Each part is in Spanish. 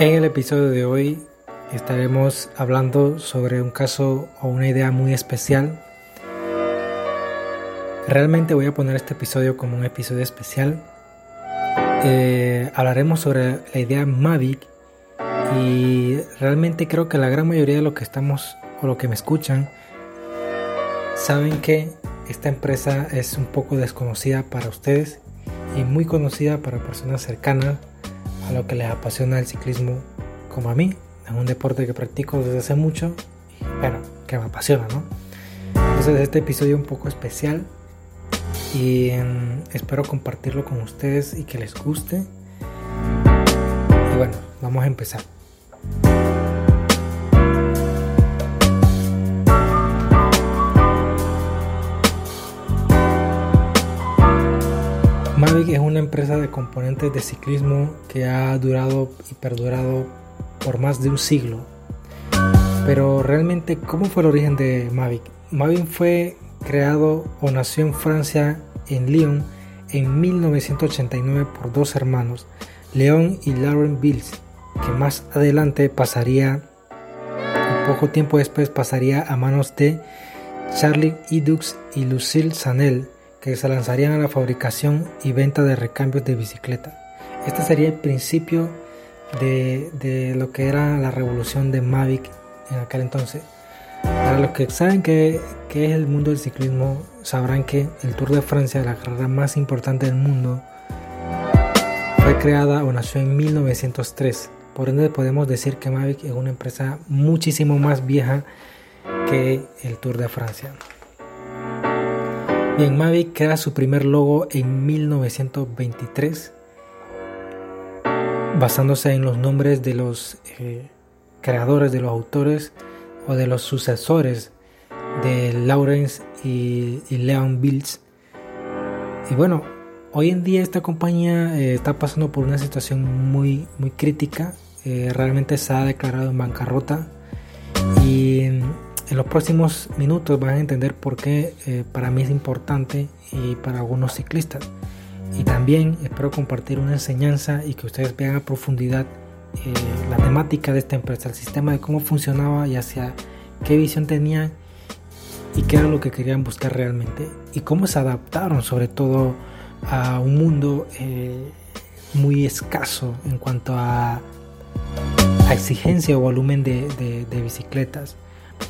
En el episodio de hoy estaremos hablando sobre un caso o una idea muy especial. Realmente voy a poner este episodio como un episodio especial. Eh, hablaremos sobre la idea Mavic y realmente creo que la gran mayoría de los que estamos o los que me escuchan saben que esta empresa es un poco desconocida para ustedes y muy conocida para personas cercanas a lo que les apasiona el ciclismo como a mí. Es un deporte que practico desde hace mucho y bueno, que me apasiona, ¿no? Entonces este episodio es un poco especial y em, espero compartirlo con ustedes y que les guste. Y bueno, vamos a empezar. Empresa de componentes de ciclismo que ha durado y perdurado por más de un siglo. Pero realmente, ¿cómo fue el origen de Mavic? Mavic fue creado o nació en Francia, en Lyon, en 1989 por dos hermanos, Leon y Lauren Bills, que más adelante pasaría, poco tiempo después pasaría a manos de Charlie Idux y Lucille Sanel, que se lanzarían a la fabricación y venta de recambios de bicicleta. Este sería el principio de, lo que era la revolución de Mavic en aquel entonces. Para los que saben que, es el mundo del ciclismo, sabrán que el Tour de Francia, la carrera más importante del mundo, fue creada o nació en 1903. Por ende podemos decir que Mavic es una empresa muchísimo más vieja que el Tour de Francia. Bien, Mavic crea su primer logo en 1923, basándose en los nombres de los eh, creadores, de los autores o de los sucesores de Lawrence y, Leon Bills. Y bueno, hoy en día esta compañía eh, está pasando por una situación muy, muy crítica. Eh, realmente se ha declarado en bancarrota y en los próximos minutos van a entender por qué eh, para mí es importante y para algunos ciclistas. Y también espero compartir una enseñanza y que ustedes vean a profundidad eh, la temática de esta empresa, el sistema de cómo funcionaba y hacia qué visión tenían y qué era lo que querían buscar realmente y cómo se adaptaron sobre todo a un mundo eh, muy escaso en cuanto a, exigencia o volumen de bicicletas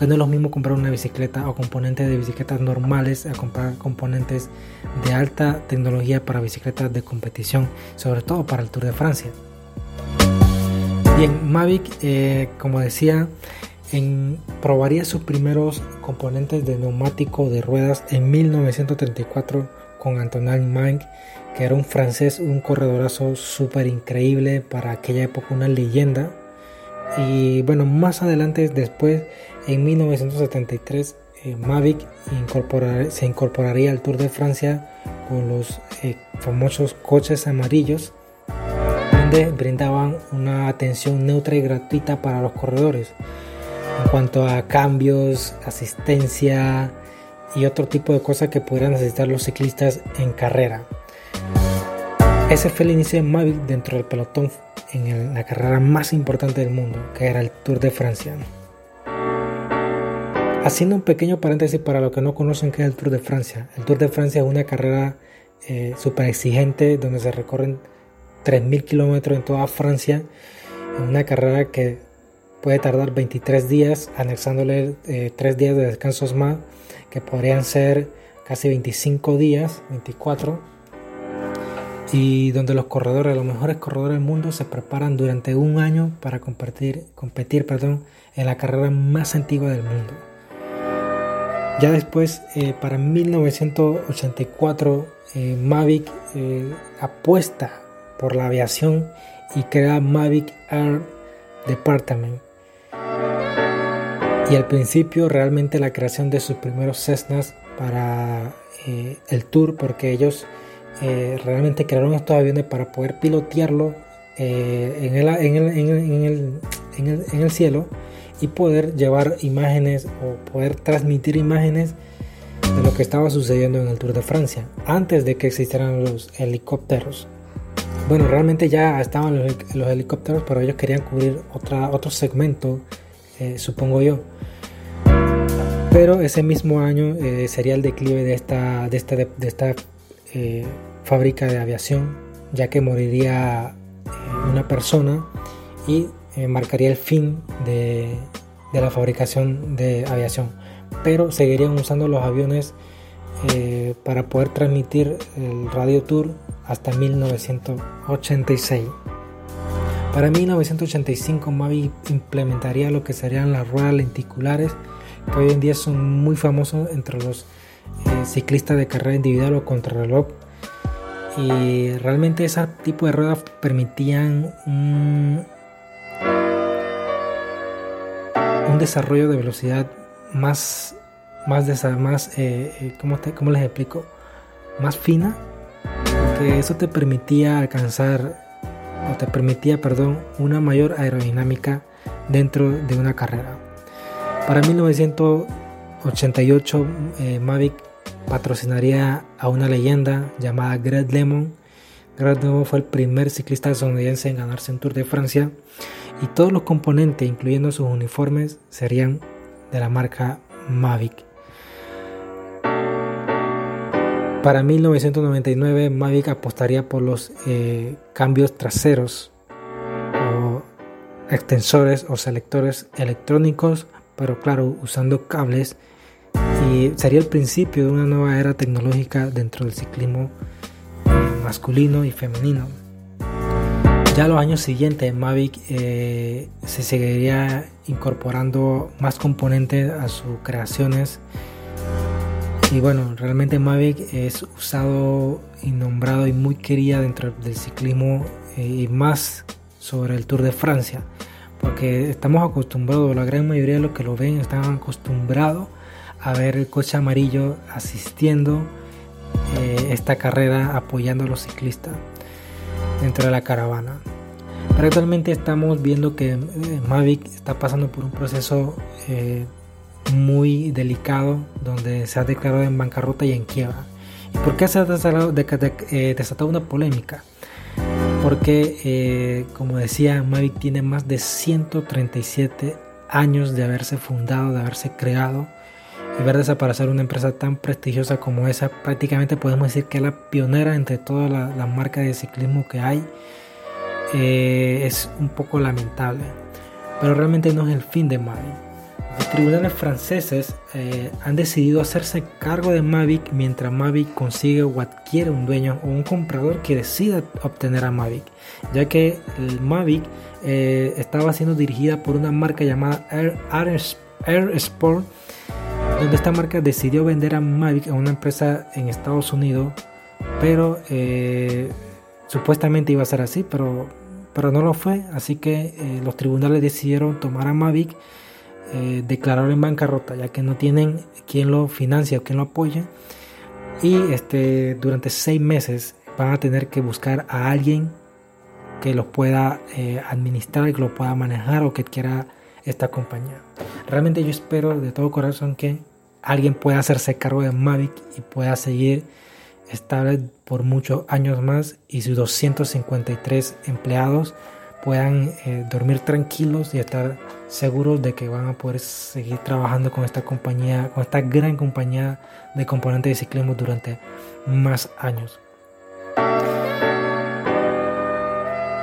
no es lo mismo comprar una bicicleta o componentes de bicicletas normales a comprar componentes de alta tecnología para bicicletas de competición, sobre todo para el Tour de Francia. Bien, Mavic, eh, como decía, probaría sus primeros componentes de neumático de ruedas en 1934 con Antonin Mank, que era un francés, un corredorazo súper increíble para aquella época, una leyenda. Y bueno, más adelante, después en 1973, eh, Mavic se incorporaría al Tour de Francia con los eh, famosos coches amarillos, donde brindaban una atención neutra y gratuita para los corredores en cuanto a cambios, asistencia y otro tipo de cosas que pudieran necesitar los ciclistas en carrera. Ese fue el inicio de Mavic dentro del pelotón en la carrera más importante del mundo, que era el Tour de Francia. Haciendo un pequeño paréntesis para los que no conocen qué es el Tour de Francia. El Tour de Francia es una carrera eh, súper exigente donde se recorren 3.000 kilómetros en toda Francia. Una carrera que puede tardar 23 días, anexándole eh, 3 días de descansos más, que podrían ser casi 25 días, 24. Y donde los corredores, los mejores corredores del mundo, se preparan durante un año para competir, en la carrera más antigua del mundo. Ya después, eh, para 1984, eh, Mavic eh, apuesta por la aviación y crea Mavic Air Department. Y al principio realmente la creación de sus primeros Cessnas para el tour, porque ellos realmente crearon estos aviones para poder pilotearlo en el cielo y poder llevar imágenes o poder transmitir imágenes de lo que estaba sucediendo en el Tour de Francia antes de que existieran los helicópteros. bueno, realmente ya estaban los, helicópteros, pero ellos querían cubrir otra, otro segmento, eh, supongo yo. Pero ese mismo año eh, sería el declive de esta, de esta, de, esta eh, fábrica de aviación, ya que moriría una persona y marcaría el fin de, la fabricación de aviación. Pero seguirían usando los aviones para poder transmitir el radio tour hasta 1986. Para 1985 Mavic implementaría lo que serían las ruedas lenticulares, que hoy en día son muy famosos entre los eh, ciclistas de carrera individual o contrarreloj. Y realmente ese tipo de ruedas permitían un, desarrollo de velocidad más, más, más eh, eh, ¿cómo, ¿cómo les explico? Más fina eso te permitía alcanzar o te permitía, perdón, una mayor aerodinámica dentro de una carrera. Para 1988 eh, Mavic patrocinaría a una leyenda llamada Greg Lemon. Greg Lemon fue el primer ciclista estadounidense en ganarse un Tour de Francia y todos los componentes, incluyendo sus uniformes, serían de la marca Mavic. Para 1999 Mavic apostaría por los eh, cambios traseros o extensores o selectores electrónicos, pero claro, usando cables y sería el principio de una nueva era tecnológica dentro del ciclismo masculino y femenino. Ya los años siguientes Mavic eh, se seguiría incorporando más componentes a sus creaciones y bueno, realmente Mavic es usado y nombrado y muy querida dentro del ciclismo eh, y más sobre el Tour de Francia. Porque estamos acostumbrados, la gran mayoría de los que lo ven están acostumbrados a ver el coche amarillo asistiendo eh, esta carrera, apoyando a los ciclistas dentro de la caravana. Pero actualmente estamos viendo que eh, Mavic está pasando por un proceso muy delicado donde se ha declarado en bancarrota y en quiebra. ¿Y por qué se ha eh, desatado, una polémica? Porque, eh, como decía, Mavic tiene más de 137 años de haberse fundado, de haberse creado y ver desaparecer una empresa tan prestigiosa como esa, prácticamente podemos decir que es la pionera entre todas las marcas de ciclismo que hay, eh, es un poco lamentable. Pero realmente no es el fin de Mavic. Los tribunales franceses eh, han decidido hacerse cargo de Mavic mientras Mavic consigue o adquiere un dueño o un comprador que decida obtener a Mavic, ya que el Mavic eh, estaba siendo dirigida por una marca llamada Air, Sport, donde esta marca decidió vender a Mavic a una empresa en Estados Unidos, pero eh, supuestamente iba a ser así, pero, pero no lo fue, así que los tribunales decidieron tomar a Mavic eh, en bancarrota ya que no tienen quien lo financia o quien lo apoye y este, durante seis meses van a tener que buscar a alguien que los pueda eh, administrar, que lo pueda manejar o que quiera esta compañía. Realmente yo espero de todo corazón que alguien pueda hacerse cargo de Mavic y pueda seguir estable por muchos años más y sus 253 empleados puedan eh, dormir tranquilos y estar seguros de que van a poder seguir trabajando con esta compañía, con esta gran compañía de componentes de ciclismo durante más años.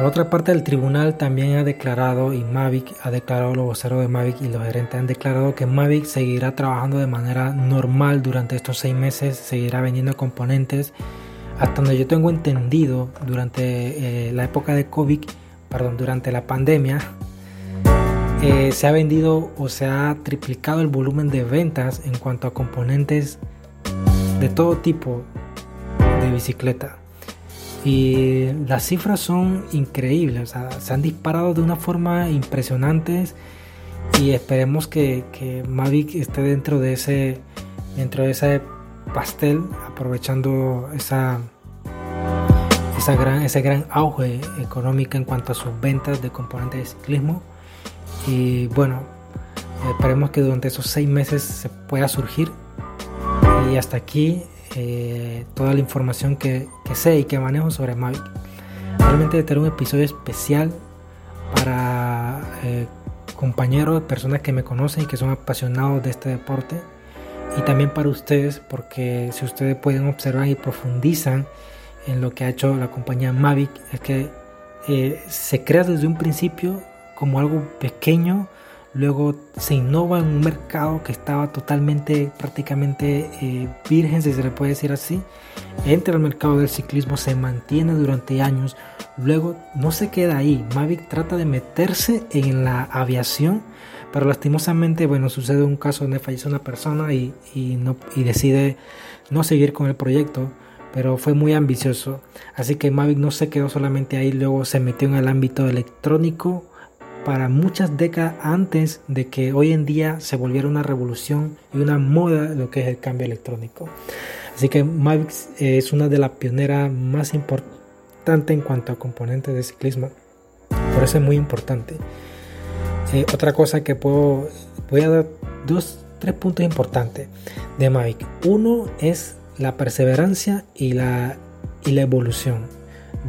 Por otra parte, el tribunal también ha declarado, y Mavic ha declarado, los voceros de Mavic y los gerentes han declarado que Mavic seguirá trabajando de manera normal durante estos seis meses, seguirá vendiendo componentes. Hasta donde yo tengo entendido, durante eh, la época de COVID, perdón, durante la pandemia, eh, se ha vendido o se ha triplicado el volumen de ventas en cuanto a componentes de todo tipo de bicicleta. Y las cifras son increíbles, se han disparado de una forma impresionante y esperemos que, que, Mavic esté dentro de ese dentro de ese pastel aprovechando esa esa gran, ese gran auge económico en cuanto a sus ventas de componentes de ciclismo. Y bueno, esperemos que durante esos seis meses se pueda surgir. Y hasta aquí eh, toda la información que, sé y que manejo sobre Mavic. Realmente tener un episodio especial para eh, compañeros, personas que me conocen y que son apasionados de este deporte. Y también para ustedes, porque si ustedes pueden observar y profundizan en lo que ha hecho la compañía Mavic, es que eh, se crea desde un principio como algo pequeño, luego se innova en un mercado que estaba totalmente, prácticamente eh, virgen, si se le puede decir así, entra al mercado del ciclismo, se mantiene durante años, luego no se queda ahí, Mavic trata de meterse en la aviación, pero lastimosamente, bueno, sucede un caso donde fallece una persona y, no, y decide no seguir con el proyecto pero fue muy ambicioso. Así que Mavic no se quedó solamente ahí, luego se metió en el ámbito electrónico para muchas décadas antes de que hoy en día se volviera una revolución y una moda lo que es el cambio electrónico. Así que Mavic es una de las pioneras más importantes en cuanto a componentes de ciclismo. Por eso es muy importante. Eh, otra cosa que puedo, voy a dar dos, tres puntos importantes de Mavic. Uno es la perseverancia y la, y la evolución.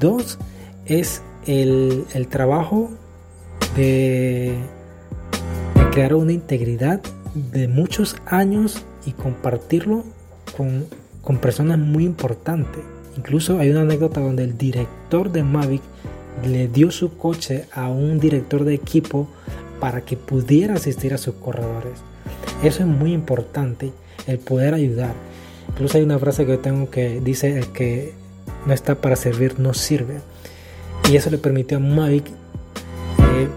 Dos es el, trabajo de, crear una integridad de muchos años y compartirlo con, con personas muy importantes. Incluso hay una anécdota donde el director de Mavic le dio su coche a un director de equipo para que pudiera asistir a sus corredores. Eso es muy importante, el poder ayudar. Incluso hay una frase que tengo que dice el que no está para servir no sirve. Y eso le permitió a Mavic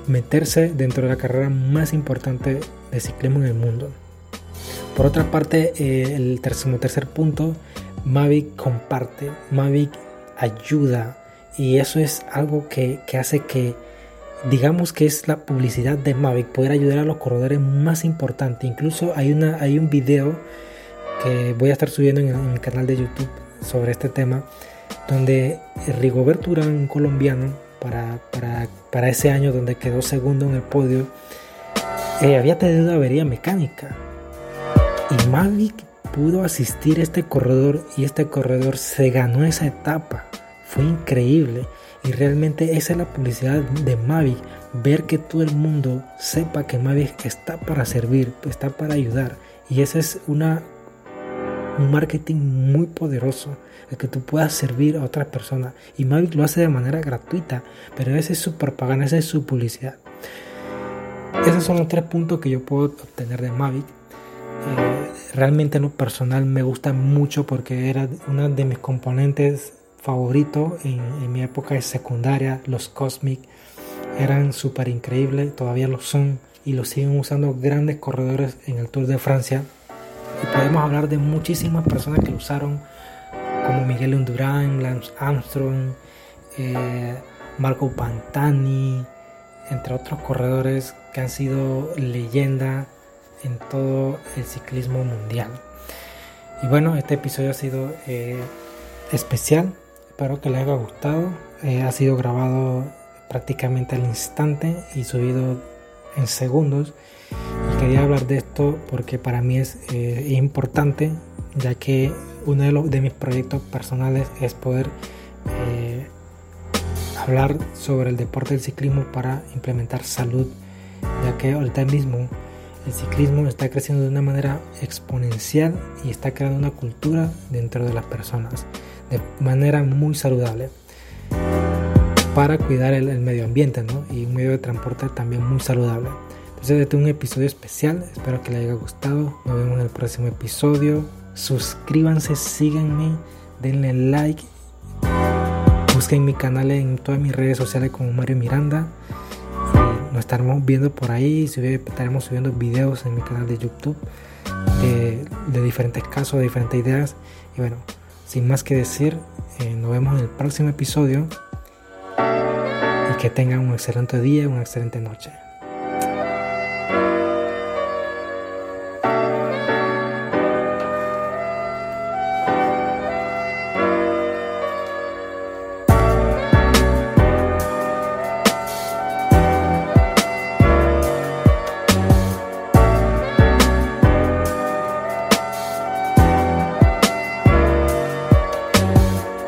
meterse dentro de la carrera más importante de ciclismo en el mundo. Por otra parte, eh, el tercer, tercer punto, Mavic comparte, Mavic ayuda y eso es algo que, que hace que digamos que es la publicidad de Mavic, poder ayudar a los corredores más importantes. Incluso hay, una, hay un video que voy a estar subiendo en, el canal de YouTube sobre este tema, donde Rigobert Urán, un colombiano, para, para, ese año donde quedó segundo en el podio, eh, había tenido una avería mecánica. Y Mavic pudo asistir a este corredor y este corredor se ganó esa etapa. Fue increíble. Y realmente esa es la publicidad de Mavic. Ver que todo el mundo sepa que Mavic está para servir, está para ayudar. Y esa es una un marketing muy poderoso, el que tú puedas servir a otras personas. Y Mavic lo hace de manera gratuita, pero ese es su propaganda, esa es su publicidad. Esos son los tres puntos que yo puedo obtener de Mavic. Eh, realmente en lo personal me gusta mucho porque era uno de mis componentes favoritos en, en mi época de secundaria, los Cosmic. Eran súper increíbles, todavía lo son y lo siguen usando grandes corredores en el Tour de Francia y podemos hablar de muchísimas personas que lo usaron, como Miguel Undurán, Lance Armstrong, eh, Marco Pantani, entre otros corredores que han sido leyenda en todo el ciclismo mundial. Y bueno, este episodio ha sido eh, especial, espero que les haya gustado. Eh, ha sido grabado prácticamente al instante y subido en segundos quería hablar de esto porque para mí es eh, importante, ya que uno de, los, de mis proyectos personales es poder eh, hablar sobre el deporte del ciclismo para implementar salud, ya que ahorita mismo el ciclismo está creciendo de una manera exponencial y está creando una cultura dentro de las personas de manera muy saludable para cuidar el, medio ambiente ¿no? y un medio de transporte también muy saludable. Este es un episodio especial, espero que les haya gustado. Nos vemos en el próximo episodio. Suscríbanse, síganme, denle like. Busquen mi canal en todas mis redes sociales como Mario Miranda. Y nos estaremos viendo por ahí. Estaremos subiendo videos en mi canal de YouTube de, diferentes casos, de diferentes ideas. Y bueno, sin más que decir, eh, nos vemos en el próximo episodio. Y que tengan un excelente día, una excelente noche.